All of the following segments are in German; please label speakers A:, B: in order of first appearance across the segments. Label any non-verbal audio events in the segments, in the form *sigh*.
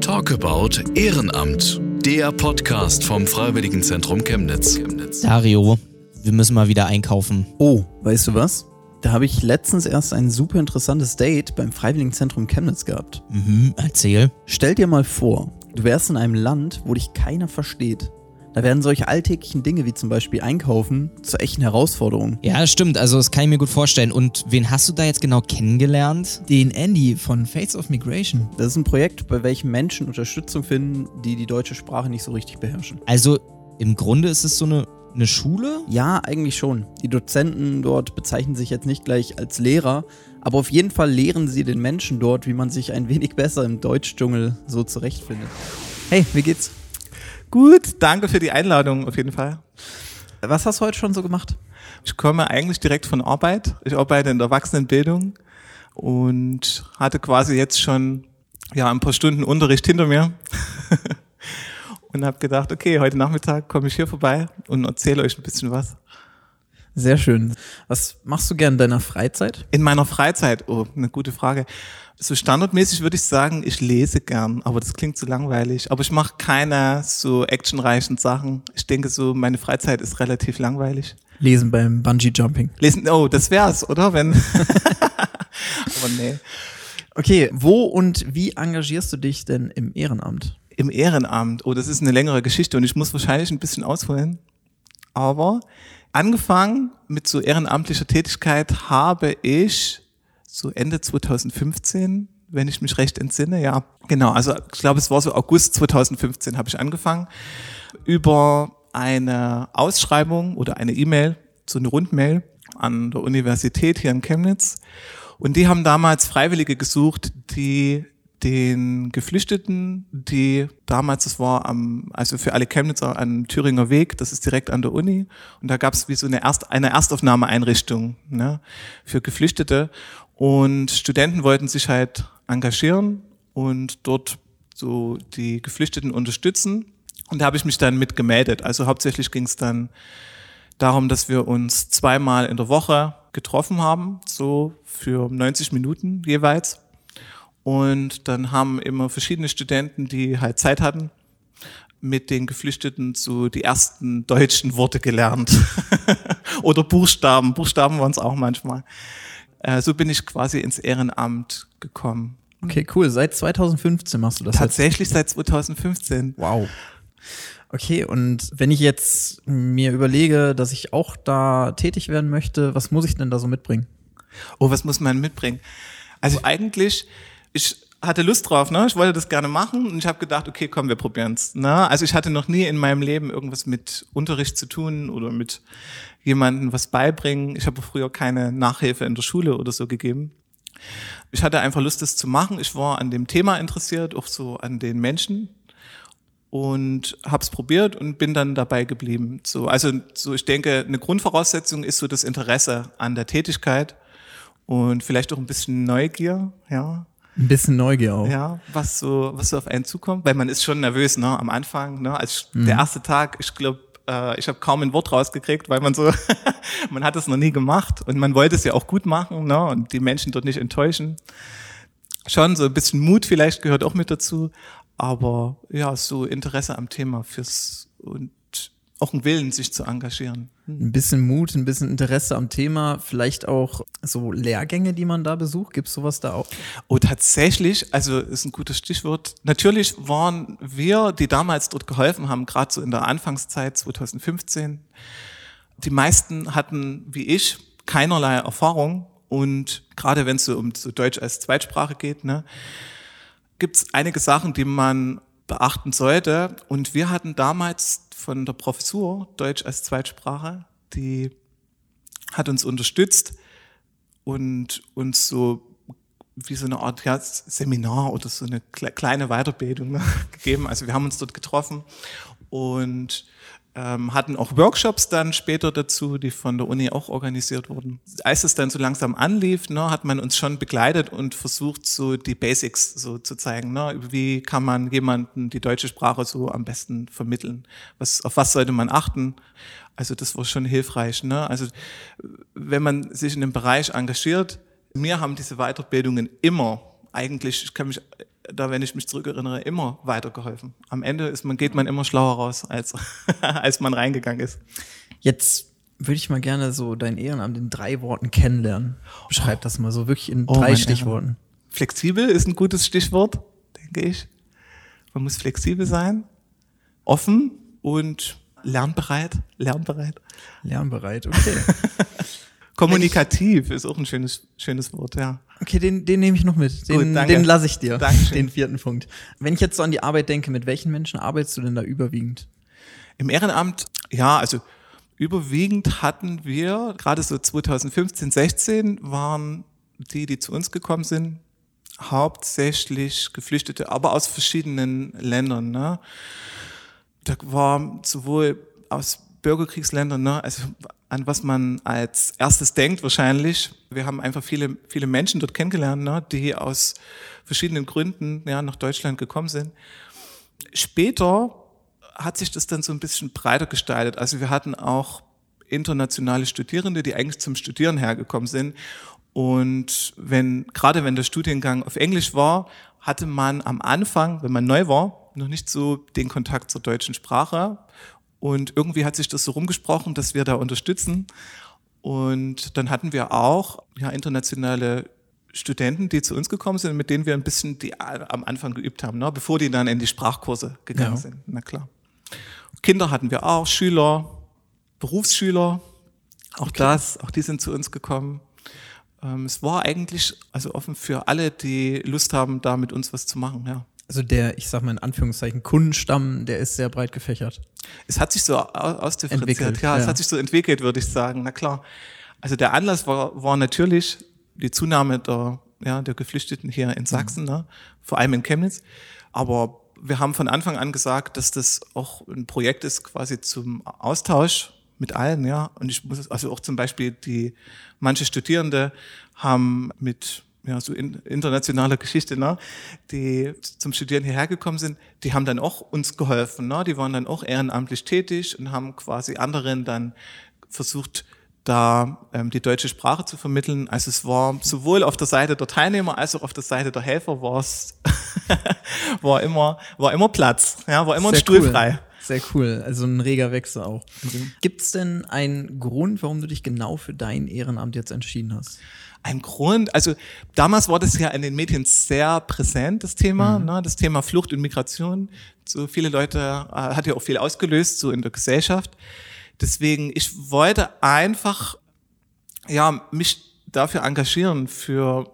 A: Talk about Ehrenamt. Der Podcast vom Freiwilligenzentrum Chemnitz.
B: Dario, wir müssen mal wieder einkaufen.
C: Oh, weißt du was? Da habe ich letztens erst ein super interessantes Date beim Freiwilligenzentrum Chemnitz gehabt.
B: Mhm, erzähl.
C: Stell dir mal vor, du wärst in einem Land, wo dich keiner versteht. Da werden solche alltäglichen Dinge wie zum Beispiel Einkaufen zur echten Herausforderung.
B: Ja, stimmt, also das kann ich mir gut vorstellen. Und wen hast du da jetzt genau kennengelernt?
D: Den Andy von Fates of Migration.
C: Das ist ein Projekt, bei welchem Menschen Unterstützung finden, die die deutsche Sprache nicht so richtig beherrschen.
B: Also im Grunde ist es so eine, eine Schule?
C: Ja, eigentlich schon. Die Dozenten dort bezeichnen sich jetzt nicht gleich als Lehrer, aber auf jeden Fall lehren sie den Menschen dort, wie man sich ein wenig besser im Deutschdschungel so zurechtfindet. Hey, wie geht's?
E: Gut, danke für die Einladung auf jeden Fall.
C: Was hast du heute schon so gemacht?
E: Ich komme eigentlich direkt von Arbeit. Ich arbeite in der Erwachsenenbildung und hatte quasi jetzt schon ja, ein paar Stunden Unterricht hinter mir *laughs* und habe gedacht, okay, heute Nachmittag komme ich hier vorbei und erzähle euch ein bisschen was.
C: Sehr schön. Was machst du gern in deiner Freizeit?
E: In meiner Freizeit, oh, eine gute Frage. So standardmäßig würde ich sagen, ich lese gern, aber das klingt zu langweilig. Aber ich mache keine so actionreichen Sachen. Ich denke so, meine Freizeit ist relativ langweilig.
C: Lesen beim Bungee Jumping.
E: Lesen, oh, das wär's, oder? Wenn. *laughs* aber nee.
C: Okay, wo und wie engagierst du dich denn im Ehrenamt?
E: Im Ehrenamt, oh, das ist eine längere Geschichte und ich muss wahrscheinlich ein bisschen ausholen. Aber angefangen mit so ehrenamtlicher Tätigkeit habe ich so Ende 2015, wenn ich mich recht entsinne, ja. Genau, also ich glaube, es war so August 2015 habe ich angefangen über eine Ausschreibung oder eine E-Mail, so eine Rundmail an der Universität hier in Chemnitz. Und die haben damals Freiwillige gesucht, die den Geflüchteten, die damals, das war am, also für alle Chemnitzer am Thüringer Weg, das ist direkt an der Uni, und da gab es wie so eine, Erst, eine Erstaufnahmeeinrichtung ne, für Geflüchtete. Und Studenten wollten sich halt engagieren und dort so die Geflüchteten unterstützen. Und da habe ich mich dann mit gemeldet. Also hauptsächlich ging es dann darum, dass wir uns zweimal in der Woche getroffen haben, so für 90 Minuten jeweils. Und dann haben immer verschiedene Studenten, die halt Zeit hatten, mit den Geflüchteten so die ersten deutschen Worte gelernt. *laughs* Oder Buchstaben. Buchstaben waren es auch manchmal. Äh, so bin ich quasi ins Ehrenamt gekommen.
C: Okay, cool. Seit 2015 machst du das
E: Tatsächlich jetzt? seit 2015.
C: Wow. Okay, und wenn ich jetzt mir überlege, dass ich auch da tätig werden möchte, was muss ich denn da so mitbringen?
E: Oh, was muss man mitbringen? Also eigentlich, ich hatte Lust drauf, ne? Ich wollte das gerne machen und ich habe gedacht, okay, komm, wir probieren's. Ne? Also ich hatte noch nie in meinem Leben irgendwas mit Unterricht zu tun oder mit jemandem was beibringen. Ich habe früher keine Nachhilfe in der Schule oder so gegeben. Ich hatte einfach Lust, das zu machen. Ich war an dem Thema interessiert, auch so an den Menschen und habe es probiert und bin dann dabei geblieben. So, also so, ich denke, eine Grundvoraussetzung ist so das Interesse an der Tätigkeit und vielleicht auch ein bisschen Neugier, ja.
C: Ein bisschen Neugier auch.
E: Ja, was so, was so auf einen zukommt, weil man ist schon nervös, ne, am Anfang, ne, als mhm. der erste Tag, ich glaube, äh, ich habe kaum ein Wort rausgekriegt, weil man so, *laughs* man hat es noch nie gemacht und man wollte es ja auch gut machen, ne, und die Menschen dort nicht enttäuschen. Schon so ein bisschen Mut vielleicht gehört auch mit dazu, aber ja, so Interesse am Thema fürs und auch einen Willen, sich zu engagieren.
C: Ein bisschen Mut, ein bisschen Interesse am Thema, vielleicht auch so Lehrgänge, die man da besucht. Gibt es sowas da auch?
E: Oh, tatsächlich, also ist ein gutes Stichwort. Natürlich waren wir, die damals dort geholfen haben, gerade so in der Anfangszeit 2015, die meisten hatten, wie ich, keinerlei Erfahrung. Und gerade wenn es so um so Deutsch als Zweitsprache geht, ne, gibt es einige Sachen, die man beachten sollte. Und wir hatten damals von der Professur Deutsch als Zweitsprache, die hat uns unterstützt und uns so wie so eine Art ja, Seminar oder so eine kleine Weiterbildung *laughs* gegeben. Also wir haben uns dort getroffen und ähm, hatten auch Workshops dann später dazu, die von der Uni auch organisiert wurden. Als es dann so langsam anlief, ne, hat man uns schon begleitet und versucht, so die Basics so zu zeigen. Ne? Wie kann man jemanden die deutsche Sprache so am besten vermitteln? Was, auf was sollte man achten? Also das war schon hilfreich. Ne? Also wenn man sich in dem Bereich engagiert, mir haben diese Weiterbildungen immer eigentlich, ich kann mich da, wenn ich mich zurückerinnere, immer weitergeholfen. Am Ende ist man, geht man immer schlauer raus, als, *laughs* als man reingegangen ist.
C: Jetzt würde ich mal gerne so dein Ehrenamt in drei Worten kennenlernen. Beschreib das mal so wirklich in
E: Oh,
C: drei Stichworten.
E: Flexibel ist ein gutes Stichwort, denke ich. Man muss flexibel sein, offen und lernbereit. Lernbereit.
C: Lernbereit, okay. *laughs*
E: Kommunikativ ist auch ein schönes, schönes Wort, ja.
C: Okay, den, den nehme ich noch mit. Den,
E: Gut,
C: den lasse ich dir.
E: Dankeschön.
C: Den vierten Punkt. Wenn ich jetzt so an die Arbeit denke, mit welchen Menschen arbeitest du denn da überwiegend?
E: Im Ehrenamt, ja, also überwiegend hatten wir, gerade so 2015, 16 waren die, die zu uns gekommen sind, hauptsächlich Geflüchtete, aber aus verschiedenen Ländern. Ne? Da war sowohl aus Bürgerkriegsländern, ne, also an was man als erstes denkt wahrscheinlich. Wir haben einfach viele, viele Menschen dort kennengelernt, ne, die aus verschiedenen Gründen ja, nach Deutschland gekommen sind. Später hat sich das dann so ein bisschen breiter gestaltet. Also wir hatten auch internationale Studierende, die eigentlich zum Studieren hergekommen sind. Und wenn, gerade wenn der Studiengang auf Englisch war, hatte man am Anfang, wenn man neu war, noch nicht so den Kontakt zur deutschen Sprache. Und irgendwie hat sich das so rumgesprochen, dass wir da unterstützen. Und dann hatten wir auch ja, internationale Studenten, die zu uns gekommen sind, mit denen wir ein bisschen die am Anfang geübt haben, ne? bevor die dann in die Sprachkurse gegangen
C: Ja.
E: sind. Na klar. Kinder hatten wir auch, Schüler, Berufsschüler, auch das, auch die sind zu uns gekommen. Ähm, es war eigentlich also offen für alle, die Lust haben, da mit uns was zu machen. Ja.
C: Also der, ich sag mal in Anführungszeichen, Kundenstamm, der ist sehr breit gefächert.
E: Es hat sich so au- ausdifferenziert.
C: Entwickelt,
E: ja, es
C: ja.
E: hat sich so entwickelt, würde ich sagen. Na klar. Also der Anlass war, war natürlich die Zunahme der, ja, der Geflüchteten hier in Sachsen,
C: Mhm.
E: ne? vor allem in Chemnitz. Aber wir haben von Anfang an gesagt, dass das auch ein Projekt ist quasi zum Austausch mit allen, ja. Und ich muss, also auch zum Beispiel die, manche Studierende haben mit ja, so in, internationaler Geschichte, ne, die zum Studieren hierher gekommen sind, die haben dann auch uns geholfen, ne? die waren dann auch ehrenamtlich tätig und haben quasi anderen dann versucht, da ähm, die deutsche Sprache zu vermitteln. Also es war sowohl auf der Seite der Teilnehmer als auch auf der Seite der Helfer war es *laughs* war immer war immer Platz, ja, war immer ein
C: Sehr
E: Stuhl
C: cool.
E: frei.
C: Sehr cool. Also ein reger Wechsel auch. Gibt es denn einen Grund, warum du dich genau für dein Ehrenamt jetzt entschieden hast?
E: Ein Grund, also damals war das ja in den Medien sehr präsent, das Thema, ne, das Thema Flucht und Migration. So viele Leute, äh, hat ja auch viel ausgelöst, so in der Gesellschaft. Deswegen, ich wollte einfach, ja, mich dafür engagieren, für,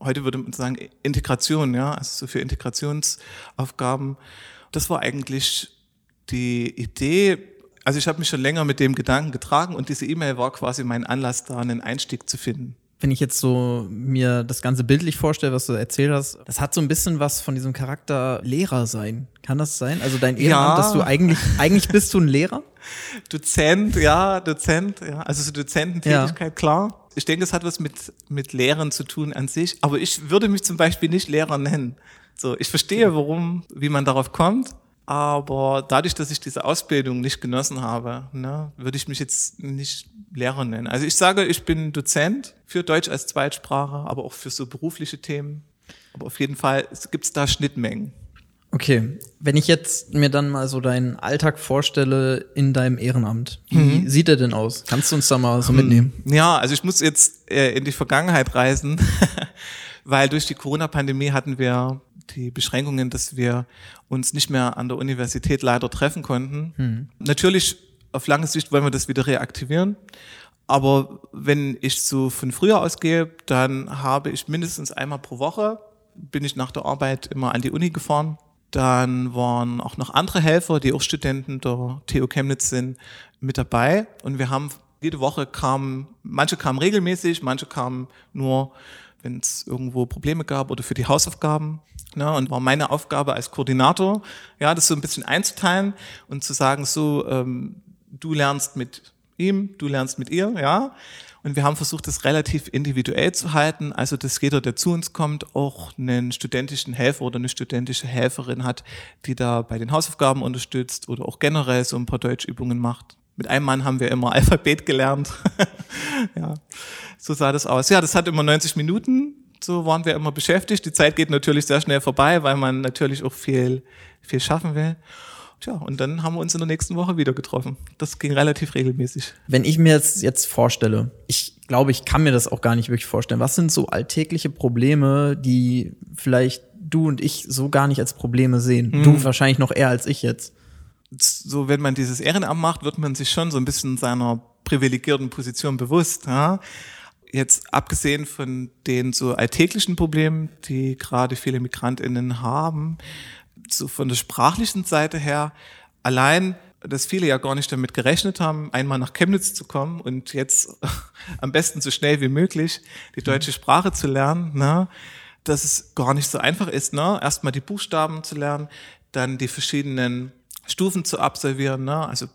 E: heute würde man sagen, Integration, ja, also so für Integrationsaufgaben. Das war eigentlich die Idee, also ich habe mich schon länger mit dem Gedanken getragen und diese E-Mail war quasi mein Anlass, da einen Einstieg zu finden.
C: Wenn ich jetzt so mir das Ganze bildlich vorstelle, was du erzählt hast, das hat so ein bisschen was von diesem Charakter Lehrer sein. Kann das sein? Also dein Ehrenamt,
E: Ja.
C: dass du eigentlich, eigentlich bist du ein Lehrer? *laughs*
E: Dozent, ja, Dozent, ja, also so Dozententätigkeit, klar. Ich denke, es hat was mit, mit Lehren zu tun an sich, aber ich würde mich zum Beispiel nicht Lehrer nennen. So, ich verstehe, warum, wie man darauf kommt, aber dadurch, dass ich diese Ausbildung nicht genossen habe, ne, würde ich mich jetzt nicht Lehrer nennen. Also ich sage, ich bin Dozent für Deutsch als Zweitsprache, aber auch für so berufliche Themen. Aber auf jeden Fall gibt es da Schnittmengen.
C: Okay, wenn ich jetzt mir dann mal so deinen Alltag vorstelle in deinem Ehrenamt, wie sieht er denn aus? Kannst du uns da mal so mitnehmen?
E: Ja, also ich muss jetzt äh, in die Vergangenheit reisen, *laughs* weil durch die Corona-Pandemie hatten wir die Beschränkungen, dass wir uns nicht mehr an der Universität leider treffen konnten. Natürlich, auf lange Sicht wollen wir das wieder reaktivieren. Aber wenn ich so von früher ausgehe, dann habe ich mindestens einmal pro Woche, bin ich nach der Arbeit immer an die Uni gefahren. Dann waren auch noch andere Helfer, die auch Studenten der TU Chemnitz sind, mit dabei. Und wir haben jede Woche kamen, manche kamen regelmäßig, manche kamen nur, wenn es irgendwo Probleme gab oder für die Hausaufgaben. Ja, und war meine Aufgabe als Koordinator, ja, das so ein bisschen einzuteilen und zu sagen, so, ähm, du lernst mit ihm, du lernst mit ihr, ja. Und wir haben versucht, das relativ individuell zu halten, also dass jeder, der zu uns kommt, auch einen studentischen Helfer oder eine studentische Helferin hat, die da bei den Hausaufgaben unterstützt oder auch generell so ein paar Deutschübungen macht. Mit einem Mann haben wir immer *laughs* Alphabet gelernt. *laughs* ja, so sah das aus. Ja, das hat immer 90 Minuten So waren wir immer beschäftigt. Die Zeit geht natürlich sehr schnell vorbei, weil man natürlich auch viel, viel schaffen will. Tja, und dann haben wir uns in der nächsten Woche wieder getroffen. Das ging relativ regelmäßig.
C: Wenn ich mir jetzt, jetzt vorstelle, ich glaube, ich kann mir das auch gar nicht wirklich vorstellen. Was sind so alltägliche Probleme, die vielleicht du und ich so gar nicht als Probleme sehen?
E: Mhm.
C: Du wahrscheinlich noch eher als ich jetzt.
E: So, wenn man dieses Ehrenamt macht, wird man sich schon so ein bisschen seiner privilegierten Position bewusst. Ja? Jetzt abgesehen von den so alltäglichen Problemen, die gerade viele MigrantInnen haben, so von der sprachlichen Seite her, allein, dass viele ja gar nicht damit gerechnet haben, einmal nach Chemnitz zu kommen und jetzt *laughs* am besten so schnell wie möglich die deutsche Sprache zu lernen, ne? dass es gar nicht so einfach ist, ne? erstmal die Buchstaben zu lernen, dann die verschiedenen Stufen zu absolvieren. Ne? Also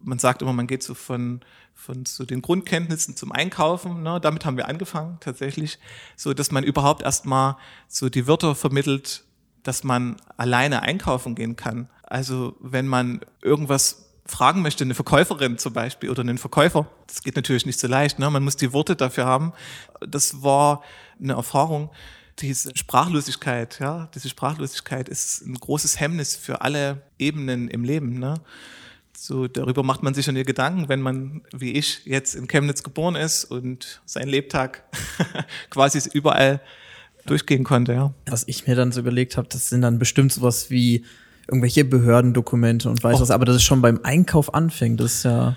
E: man sagt immer, man geht so von von so den Grundkenntnissen zum Einkaufen. Ne? Damit haben wir angefangen tatsächlich, so dass man überhaupt erstmal so die Wörter vermittelt, dass man alleine einkaufen gehen kann. Also wenn man irgendwas fragen möchte, eine Verkäuferin zum Beispiel oder einen Verkäufer, das geht natürlich nicht so leicht. Ne? Man muss die Worte dafür haben. Das war eine Erfahrung. Diese Sprachlosigkeit, ja, diese Sprachlosigkeit ist ein großes Hemmnis für alle Ebenen im Leben. Ne? So, darüber macht man sich schon Gedanken, wenn man, wie ich, jetzt in Chemnitz geboren ist und seinen Lebtag *laughs* quasi überall durchgehen konnte, ja.
C: Was ich mir dann so überlegt habe, das sind dann bestimmt sowas wie irgendwelche Behördendokumente und weiß
E: Oh.
C: was, aber das ist schon beim Einkauf anfängt, das ist ja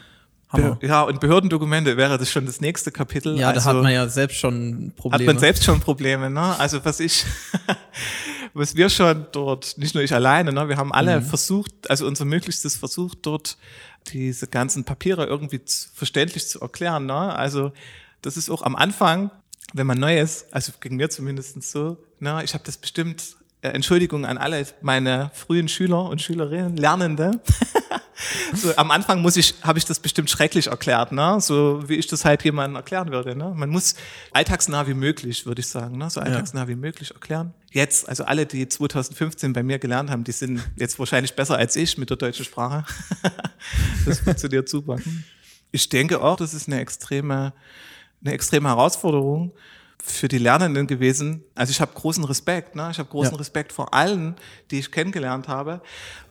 C: Hammer.
E: Be ja, und Behördendokumente wäre das schon das nächste Kapitel.
C: Ja, da
E: Also-
C: hat man ja selbst schon Probleme.
E: Hat man selbst schon Probleme, ne? Also was ich, *laughs* was wir schon dort, nicht nur ich alleine, ne? Wir haben alle versucht, also unser Möglichstes versucht, dort diese ganzen Papiere irgendwie zu, verständlich zu erklären, ne? Also das ist auch am Anfang, wenn man neu ist, also ging mir zumindest so, ne? Ich habe das bestimmt, äh, Entschuldigung an alle meine frühen Schüler und Schülerinnen, Lernende. *laughs* *laughs* So, am Anfang muss ich, habe ich das bestimmt schrecklich erklärt, ne? So wie ich das halt jemandem erklären würde. Ne? Man muss alltagsnah wie möglich, würde ich sagen, ne? so alltagsnah wie möglich erklären. Jetzt, also alle, die 2015 bei mir gelernt haben, die sind jetzt wahrscheinlich besser als ich mit der deutschen Sprache. *laughs* das funktioniert super. Ich denke auch, das ist eine extreme, eine extreme Herausforderung für die Lernenden gewesen. Also ich habe großen Respekt, ne? ich habe großen
C: Ja.
E: Respekt vor allen, die ich kennengelernt habe,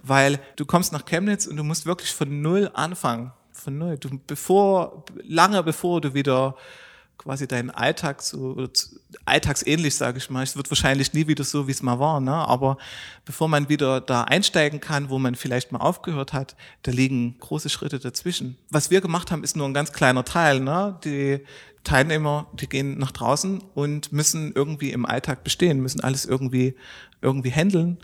E: weil du kommst nach Chemnitz und du musst wirklich von null anfangen, von null. Du, bevor, lange bevor du wieder quasi deinen Alltag so, oder zu- alltagsähnlich, sage ich mal. Es wird wahrscheinlich nie wieder so, wie es mal war, ne? aber bevor man wieder da einsteigen kann, wo man vielleicht mal aufgehört hat, da liegen große Schritte dazwischen. Was wir gemacht haben, ist nur ein ganz kleiner Teil. Ne? Die Teilnehmer, die gehen nach draußen und müssen irgendwie im Alltag bestehen, müssen alles irgendwie, irgendwie handeln.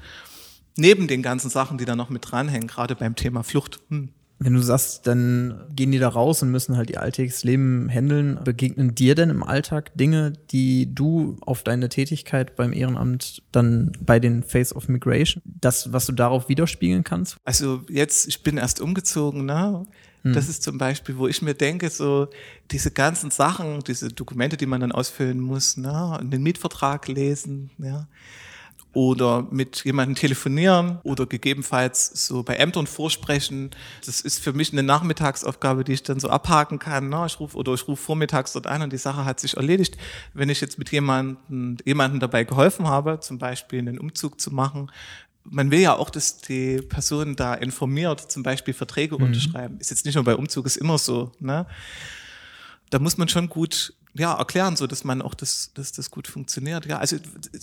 E: Neben den ganzen Sachen, die da noch mit dranhängen, gerade beim Thema Flucht. Hm.
C: Wenn du sagst, dann gehen die da raus und müssen halt ihr alltägliches Leben handeln. Begegnen dir denn im Alltag Dinge, die du auf deine Tätigkeit beim Ehrenamt dann bei den Face of Migration, das, was du darauf widerspiegeln kannst?
E: Also jetzt, ich bin erst umgezogen, ne? Das ist zum Beispiel, wo ich mir denke, so diese ganzen Sachen, diese Dokumente, die man dann ausfüllen muss, ne? einen Mietvertrag lesen, ja? oder mit jemandem telefonieren oder gegebenenfalls so bei Ämtern vorsprechen. Das ist für mich eine Nachmittagsaufgabe, die ich dann so abhaken kann. Ne? Ich rufe oder ich rufe vormittags dort an und die Sache hat sich erledigt. Wenn ich jetzt mit jemandem jemanden dabei geholfen habe, zum Beispiel einen Umzug zu machen, man will ja auch, dass die Person da informiert, zum Beispiel Verträge unterschreiben. Ist jetzt nicht nur bei Umzug, ist immer so. Ne? Da muss man schon gut ja, erklären, so dass man auch das, dass das gut funktioniert. Ja, also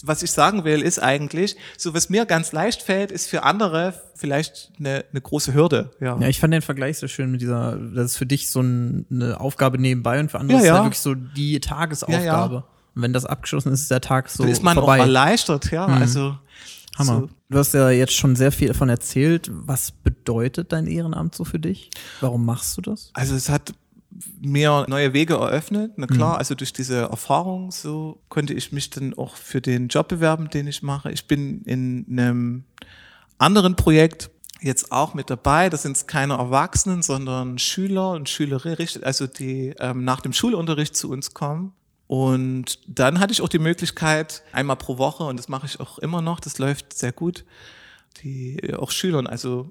E: was ich sagen will, ist eigentlich, so was mir ganz leicht fällt, ist für andere vielleicht eine, eine große Hürde. Ja.
C: Ja, ich fand den Vergleich so schön mit dieser, das ist für dich so ein, eine Aufgabe nebenbei und für andere
E: Ja,
C: ist
E: ja.
C: ja wirklich so die Tagesaufgabe.
E: Ja, ja.
C: Und wenn das abgeschlossen ist, ist der Tag so
E: Dann ist man
C: vorbei.
E: auch erleichtert, ja. Also
C: Hammer.
E: So.
C: Du hast ja jetzt schon sehr viel davon erzählt. Was bedeutet dein Ehrenamt so für dich? Warum machst du das?
E: Also es hat mir neue Wege eröffnet. Na klar, also durch diese Erfahrung so konnte ich mich dann auch für den Job bewerben, den ich mache. Ich bin in einem anderen Projekt jetzt auch mit dabei. Das sind keine Erwachsenen, sondern Schüler und Schülerinnen, also die ähm, nach dem Schulunterricht zu uns kommen. Und dann hatte ich auch die Möglichkeit, einmal pro Woche, und das mache ich auch immer noch, das läuft sehr gut, die äh, auch Schülern, also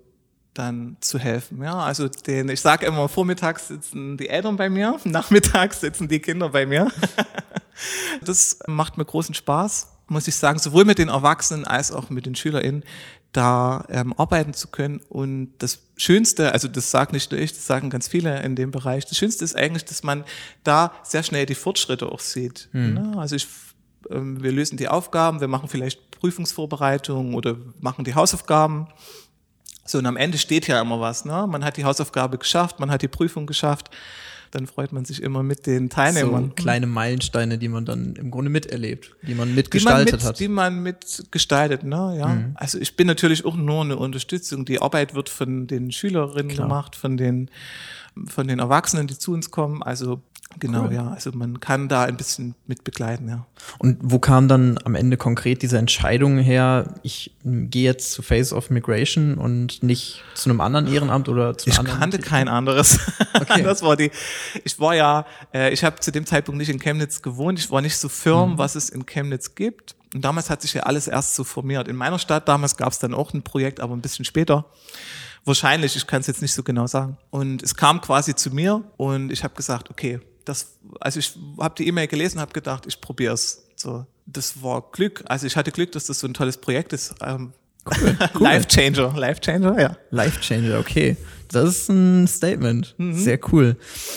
E: dann zu helfen. Ja, also den, ich sage immer, vormittags sitzen die Eltern bei mir, *laughs* nachmittags sitzen die Kinder bei mir. *laughs* das macht mir großen Spaß, muss ich sagen, sowohl mit den Erwachsenen als auch mit den SchülerInnen, da ähm, arbeiten zu können. Und das Schönste, also das sage nicht nur ich, das sagen ganz viele in dem Bereich, das Schönste ist eigentlich, dass man da sehr schnell die Fortschritte auch sieht. Mhm. Also ich ähm, wir lösen die Aufgaben, wir machen vielleicht Prüfungsvorbereitungen oder machen die Hausaufgaben. So, und am Ende steht ja immer was. Ne? Man hat die Hausaufgabe geschafft, man hat die Prüfung geschafft. Dann freut man sich immer mit den Teilnehmern.
C: So kleine Meilensteine, die man dann im Grunde miterlebt, die man mitgestaltet
E: die man mit,
C: hat.
E: Die man mitgestaltet, ne? ja. Mhm. Also ich bin natürlich auch nur eine Unterstützung. Die Arbeit wird von den Schülerinnen Klar. gemacht, von den, von den Erwachsenen, die zu uns kommen. Also Genau, cool. ja. Also man kann da ein bisschen mit begleiten, ja.
C: Und wo kam dann am Ende konkret diese Entscheidung her, ich gehe jetzt zu Face of Migration und nicht zu einem anderen Ehrenamt oder zu
E: einem
C: ich
E: anderen? Ich kannte kein anderes. Okay. *laughs* Das war die, ich war ja, äh, ich habe zu dem Zeitpunkt nicht in Chemnitz gewohnt, ich war nicht so firm, mhm. was es in Chemnitz gibt. Und damals hat sich ja alles erst so formiert. In meiner Stadt damals gab es dann auch ein Projekt, aber ein bisschen später. Wahrscheinlich, ich kann es jetzt nicht so genau sagen. Und es kam quasi zu mir und ich habe gesagt, okay, das, also ich habe die E-Mail gelesen, habe gedacht, ich probiere es. So, das war Glück. Also ich hatte Glück, dass das so ein tolles Projekt ist. Ähm, cool, *laughs* cool. Life Changer, Life Changer, ja.
C: Life Changer, okay. Das ist ein Statement. Mhm. Sehr cool.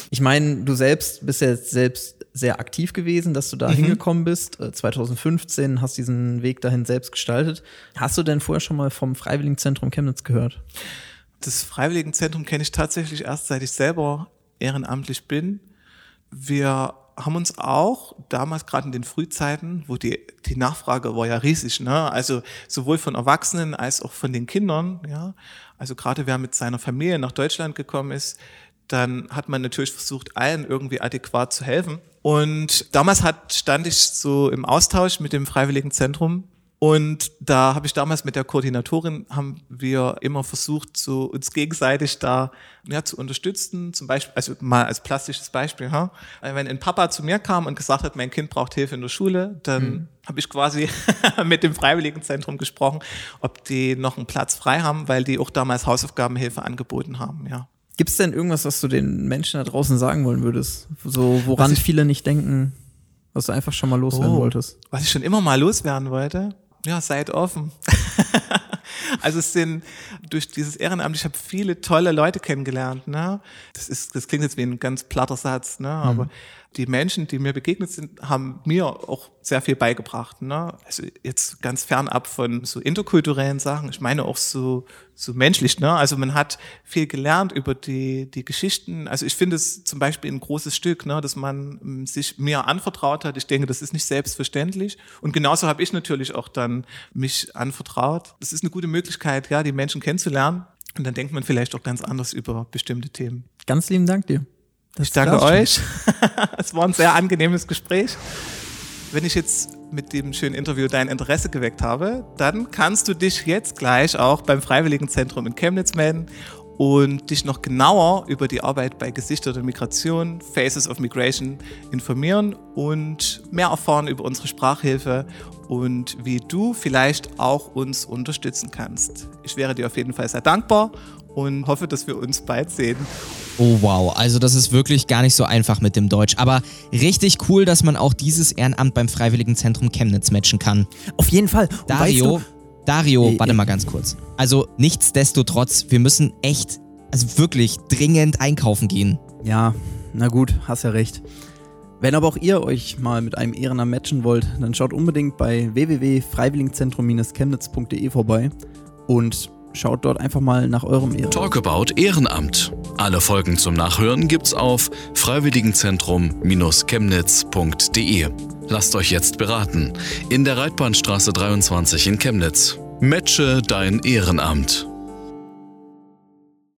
C: Ich meine, du selbst bist ja selbst sehr aktiv gewesen, dass du da mhm. hingekommen bist. 2015 äh, hast diesen Weg dahin selbst gestaltet. Hast du denn vorher schon mal vom Freiwilligenzentrum Chemnitz gehört?
E: Das Freiwilligenzentrum kenne ich tatsächlich erst, seit ich selber ehrenamtlich bin wir haben uns auch damals gerade in den Frühzeiten, wo die, die Nachfrage war ja riesig, ne? also sowohl von Erwachsenen als auch von den Kindern, ja, also gerade wer mit seiner Familie nach Deutschland gekommen ist, dann hat man natürlich versucht, allen irgendwie adäquat zu helfen. Und damals hat, stand ich so im Austausch mit dem Freiwilligen Zentrum und da habe ich damals mit der Koordinatorin, haben wir immer versucht, so uns gegenseitig da ja, zu unterstützen. Zum Beispiel, also mal als plastisches Beispiel, ha? wenn ein Papa zu mir kam und gesagt hat, mein Kind braucht Hilfe in der Schule, dann mhm. habe ich quasi *laughs* mit dem Freiwilligenzentrum gesprochen, ob die noch einen Platz frei haben, weil die auch damals Hausaufgabenhilfe angeboten haben, ja.
C: Gibt es denn irgendwas, was du den Menschen da draußen sagen wollen würdest? So, woran viele nicht denken, was du einfach schon mal loswerden oh, wolltest?
E: Was ich schon immer mal loswerden wollte? Ja, seid offen. *laughs* also es sind durch dieses Ehrenamt, ich habe viele tolle Leute kennengelernt. Ne? Das ist, das klingt jetzt wie ein ganz platter Satz, ne? aber mhm die Menschen, die mir begegnet sind, haben mir auch sehr viel beigebracht. Ne? Also jetzt ganz fernab von so interkulturellen Sachen. Ich meine auch so, so menschlich. Ne? Also man hat viel gelernt über die, die Geschichten. Also ich finde es zum Beispiel ein großes Stück, ne? dass man ähm, sich mir anvertraut hat. Ich denke, das ist nicht selbstverständlich. Und genauso habe ich natürlich auch dann mich anvertraut. Das ist eine gute Möglichkeit, ja, die Menschen kennenzulernen. Und dann denkt man vielleicht auch ganz anders über bestimmte Themen.
C: Ganz lieben Dank dir.
E: Das ich danke euch. *laughs* es war ein sehr angenehmes Gespräch. Wenn ich jetzt mit dem schönen Interview dein Interesse geweckt habe, dann kannst du dich jetzt gleich auch beim Freiwilligenzentrum in Chemnitz melden und dich noch genauer über die Arbeit bei Gesichter der Migration, Faces of Migration informieren und mehr erfahren über unsere Sprachhilfe und wie du vielleicht auch uns unterstützen kannst. Ich wäre dir auf jeden Fall sehr dankbar und hoffe, dass wir uns bald sehen.
B: Oh wow, also das ist wirklich gar nicht so einfach mit dem Deutsch. Aber richtig cool, dass man auch dieses Ehrenamt beim Freiwilligenzentrum Chemnitz matchen kann.
C: Auf jeden Fall.
B: Und Dario, weißt du, Dario, äh, warte mal ganz kurz. Also nichtsdestotrotz, wir müssen echt, also wirklich dringend einkaufen gehen.
C: Ja, na gut, hast ja recht. Wenn aber auch ihr euch mal mit einem Ehrenamt matchen wollt, dann schaut unbedingt bei www.freiwilligenzentrum-chemnitz.de vorbei und Schaut dort einfach mal nach eurem
A: Ehrenamt. Talk about Ehrenamt. Alle Folgen zum Nachhören gibt's auf freiwilligenzentrum-chemnitz.de. Lasst euch jetzt beraten. In der Reitbahnstraße 23 in Chemnitz. Matche dein Ehrenamt.